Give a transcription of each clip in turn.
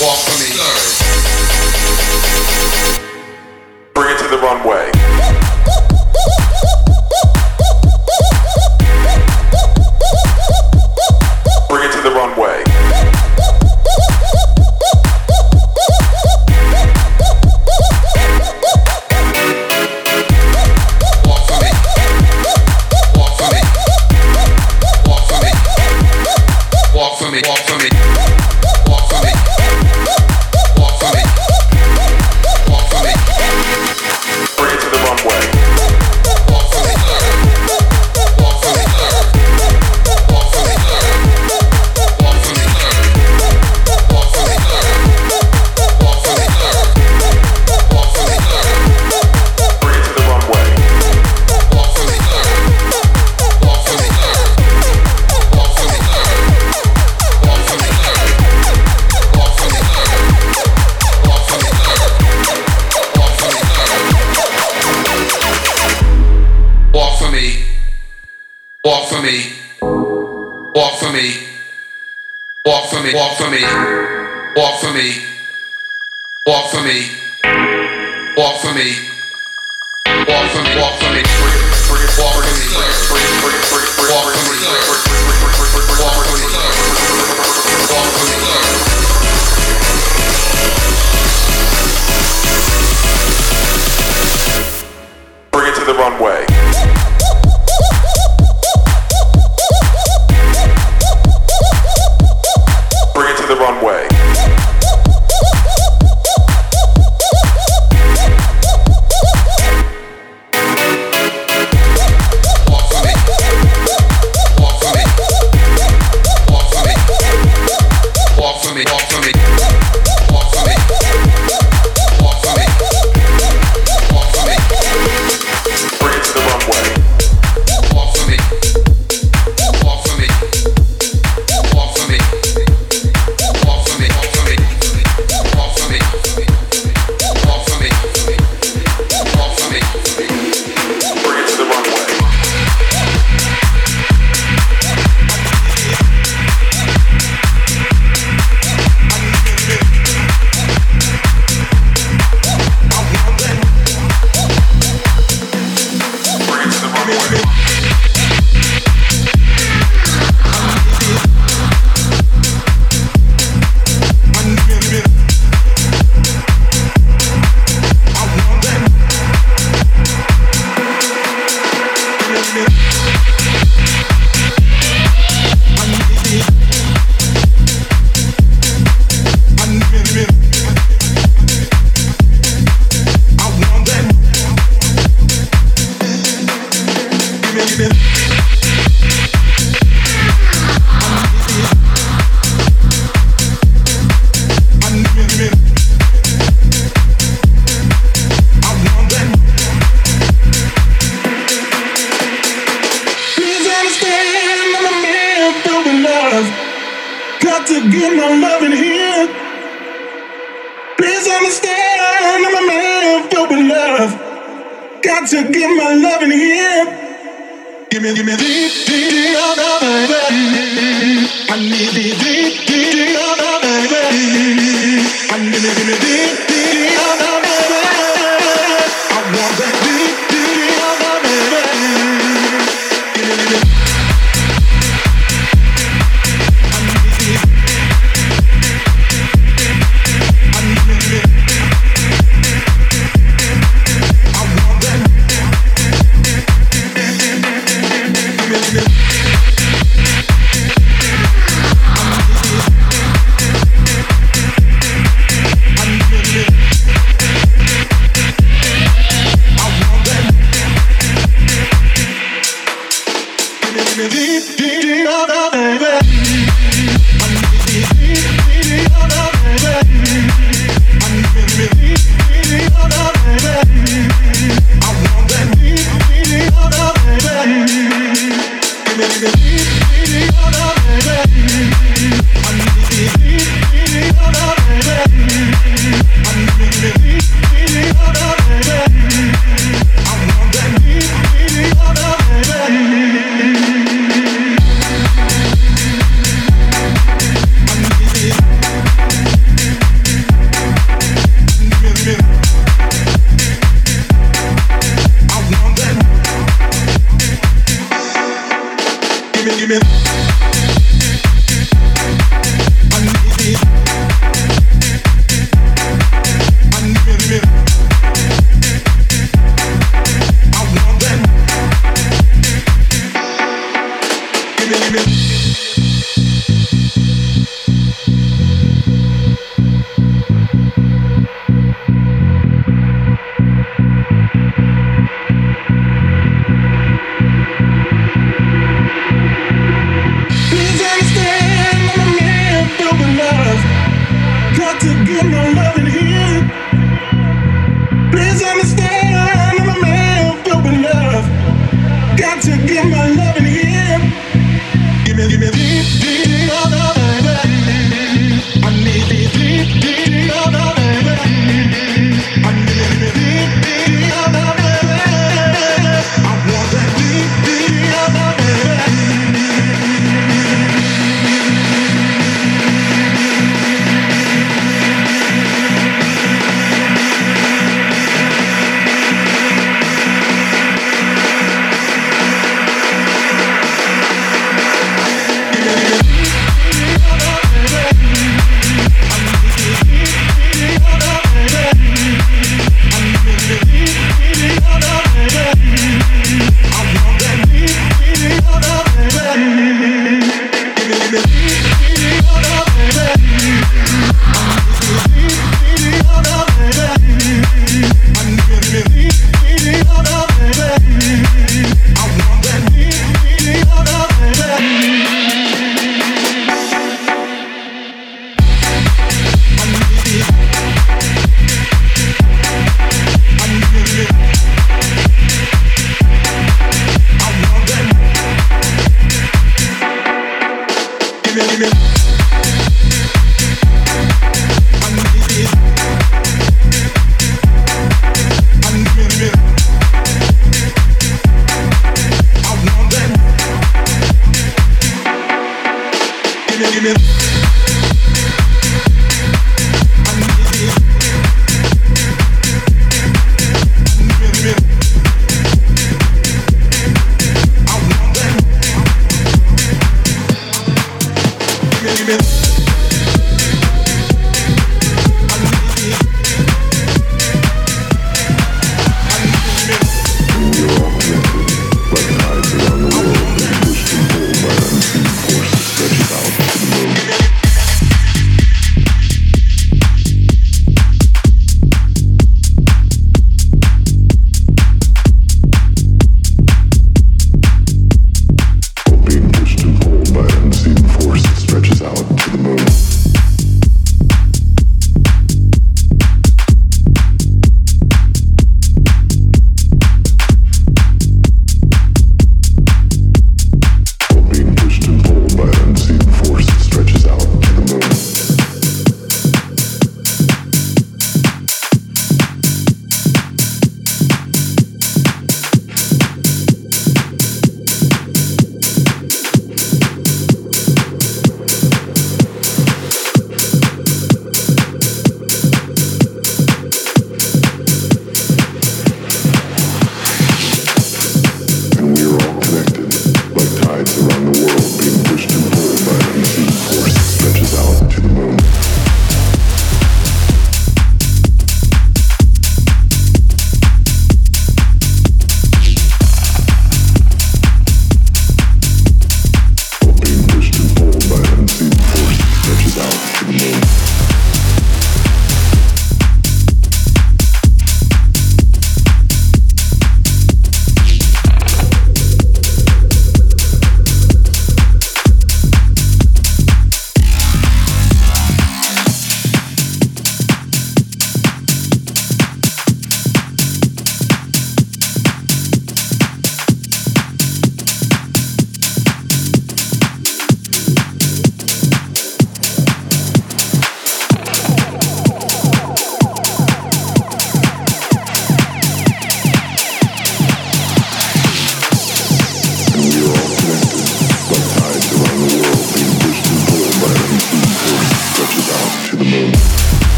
Walk for me. Bring it to the runway.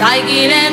Chavali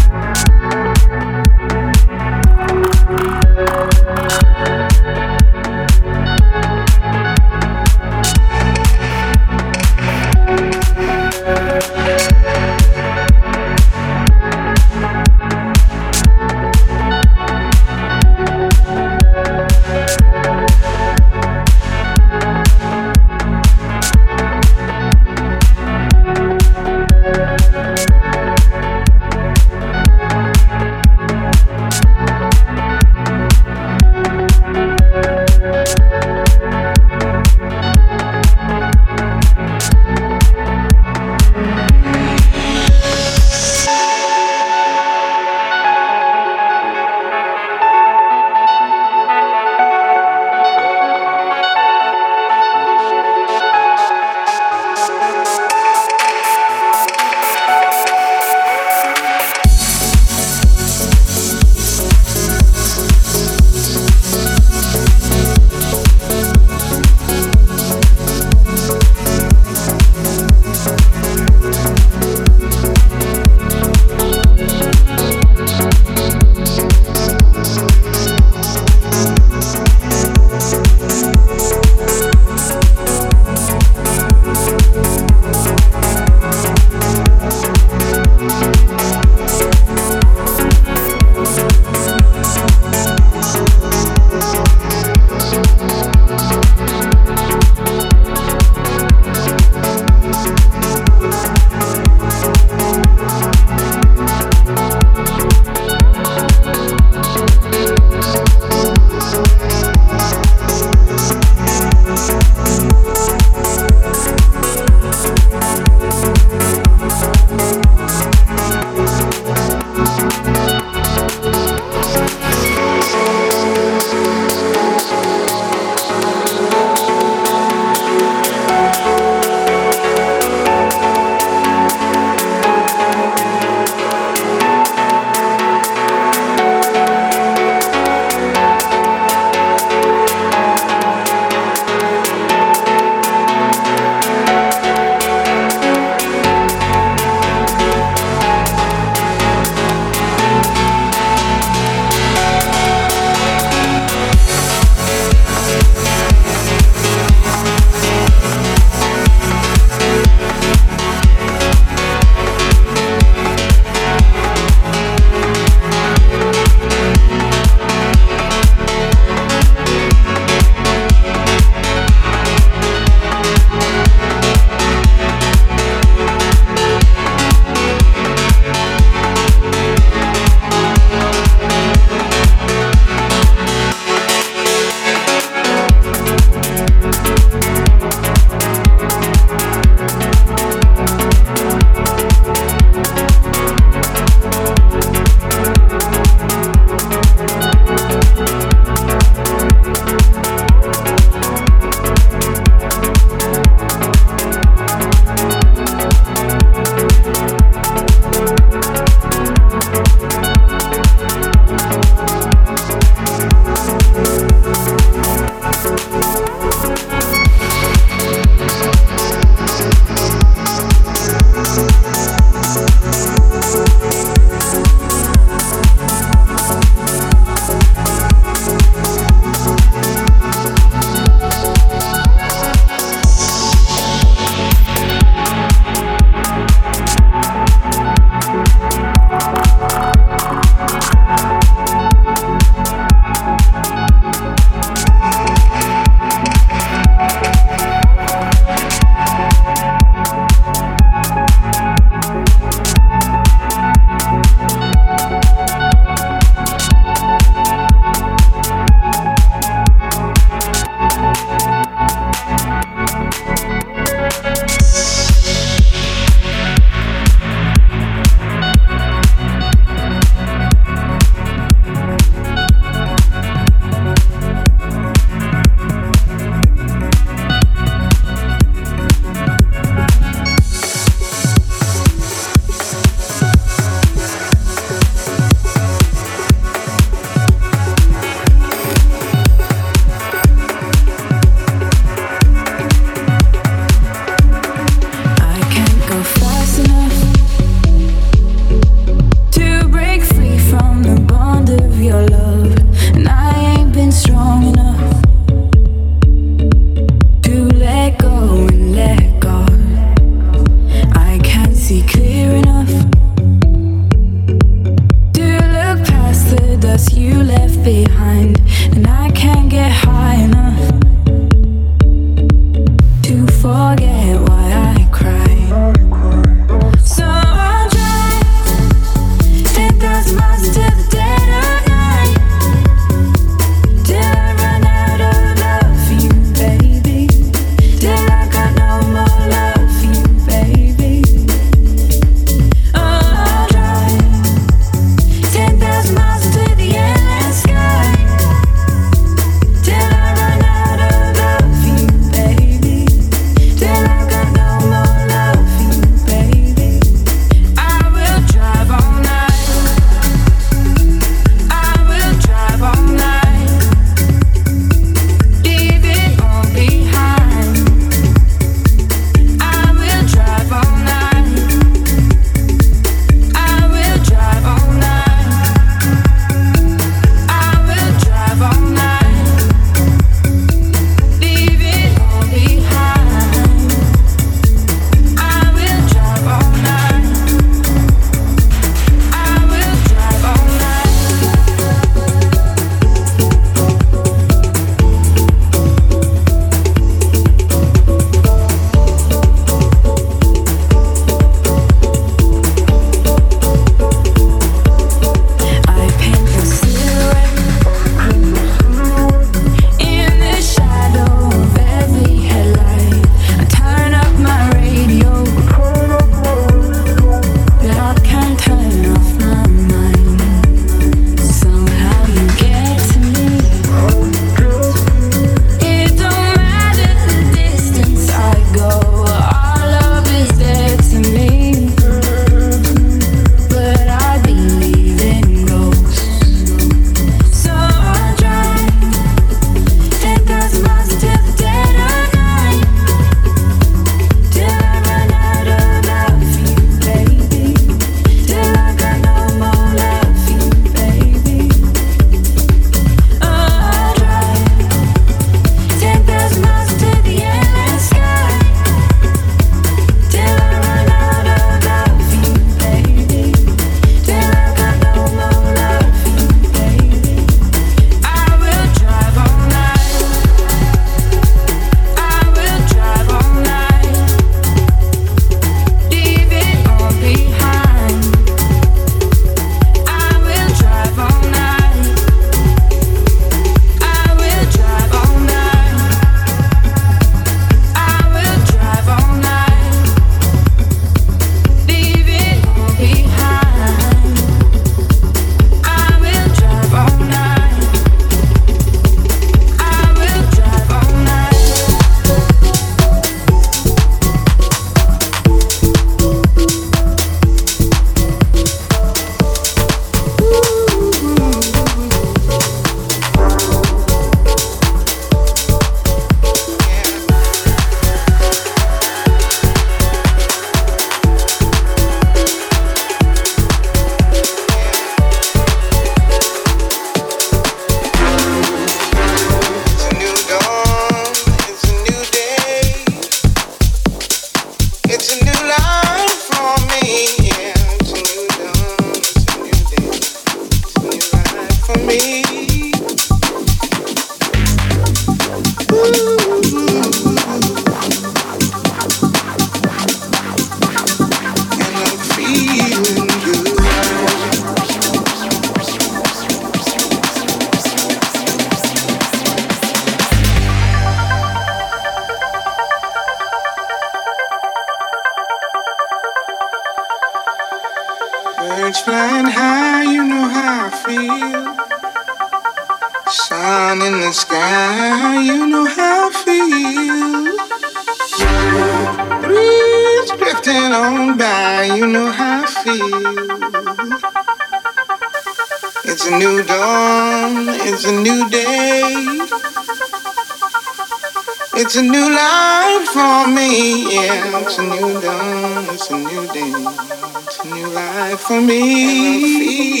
for me.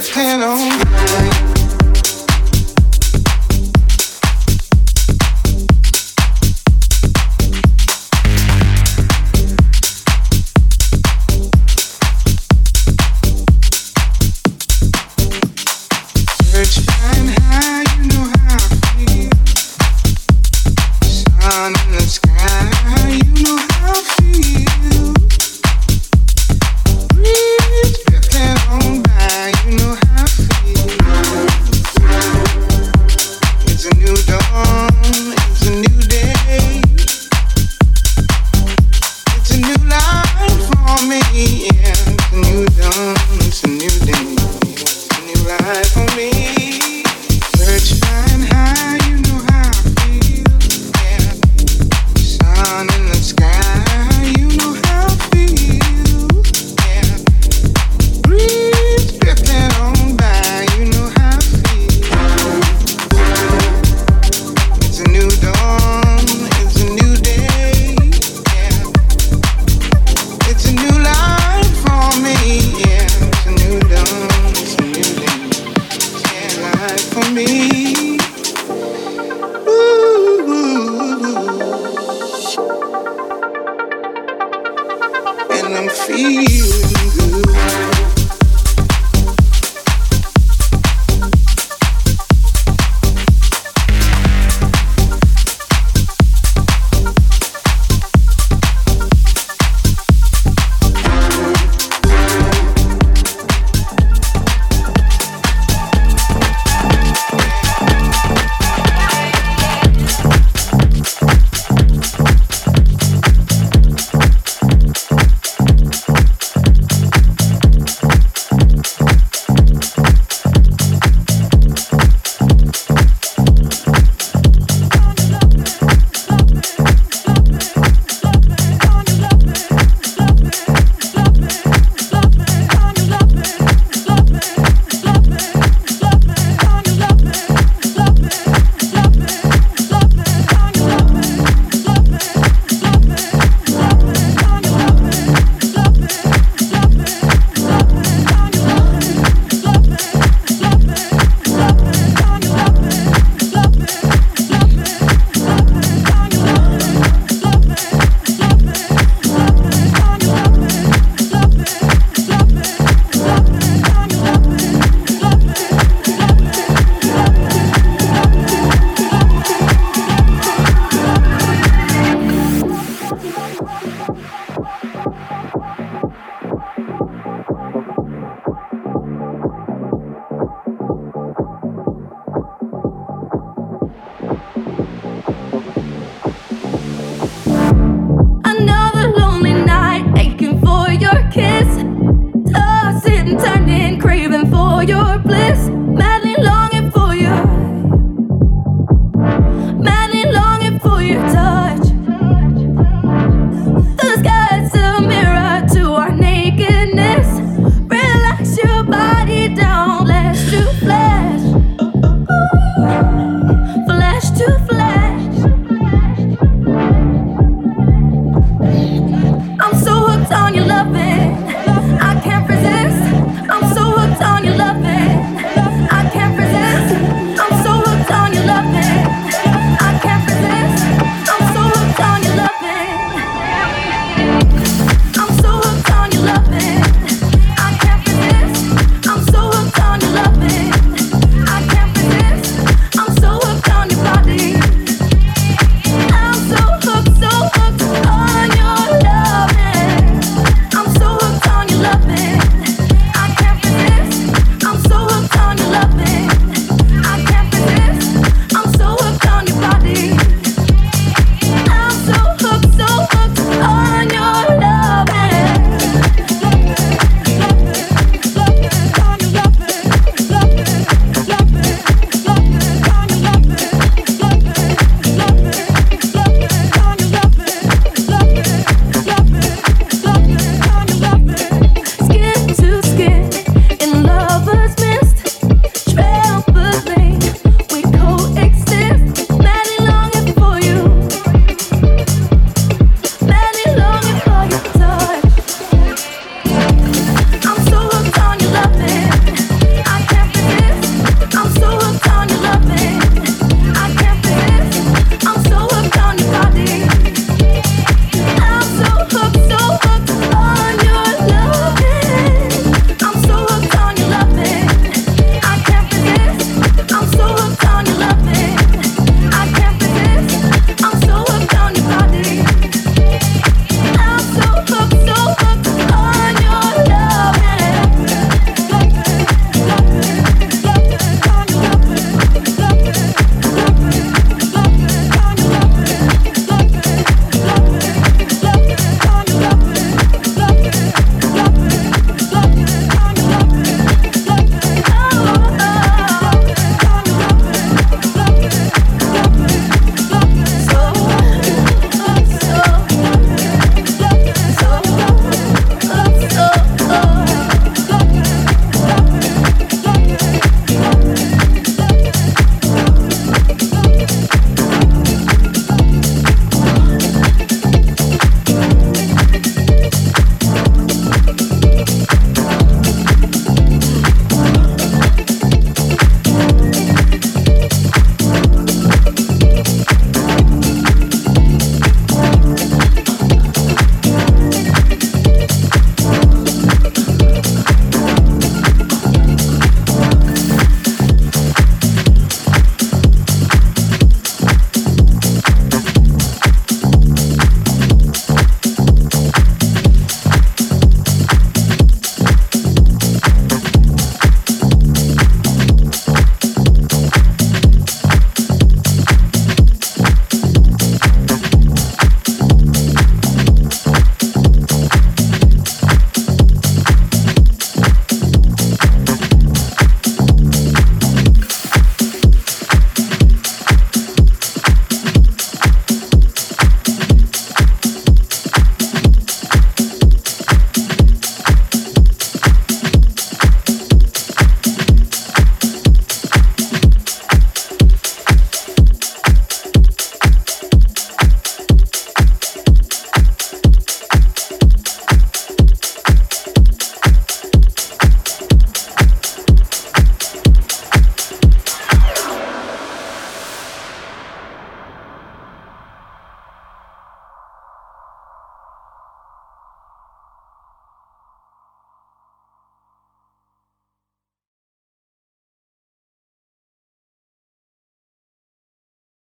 Feeling good.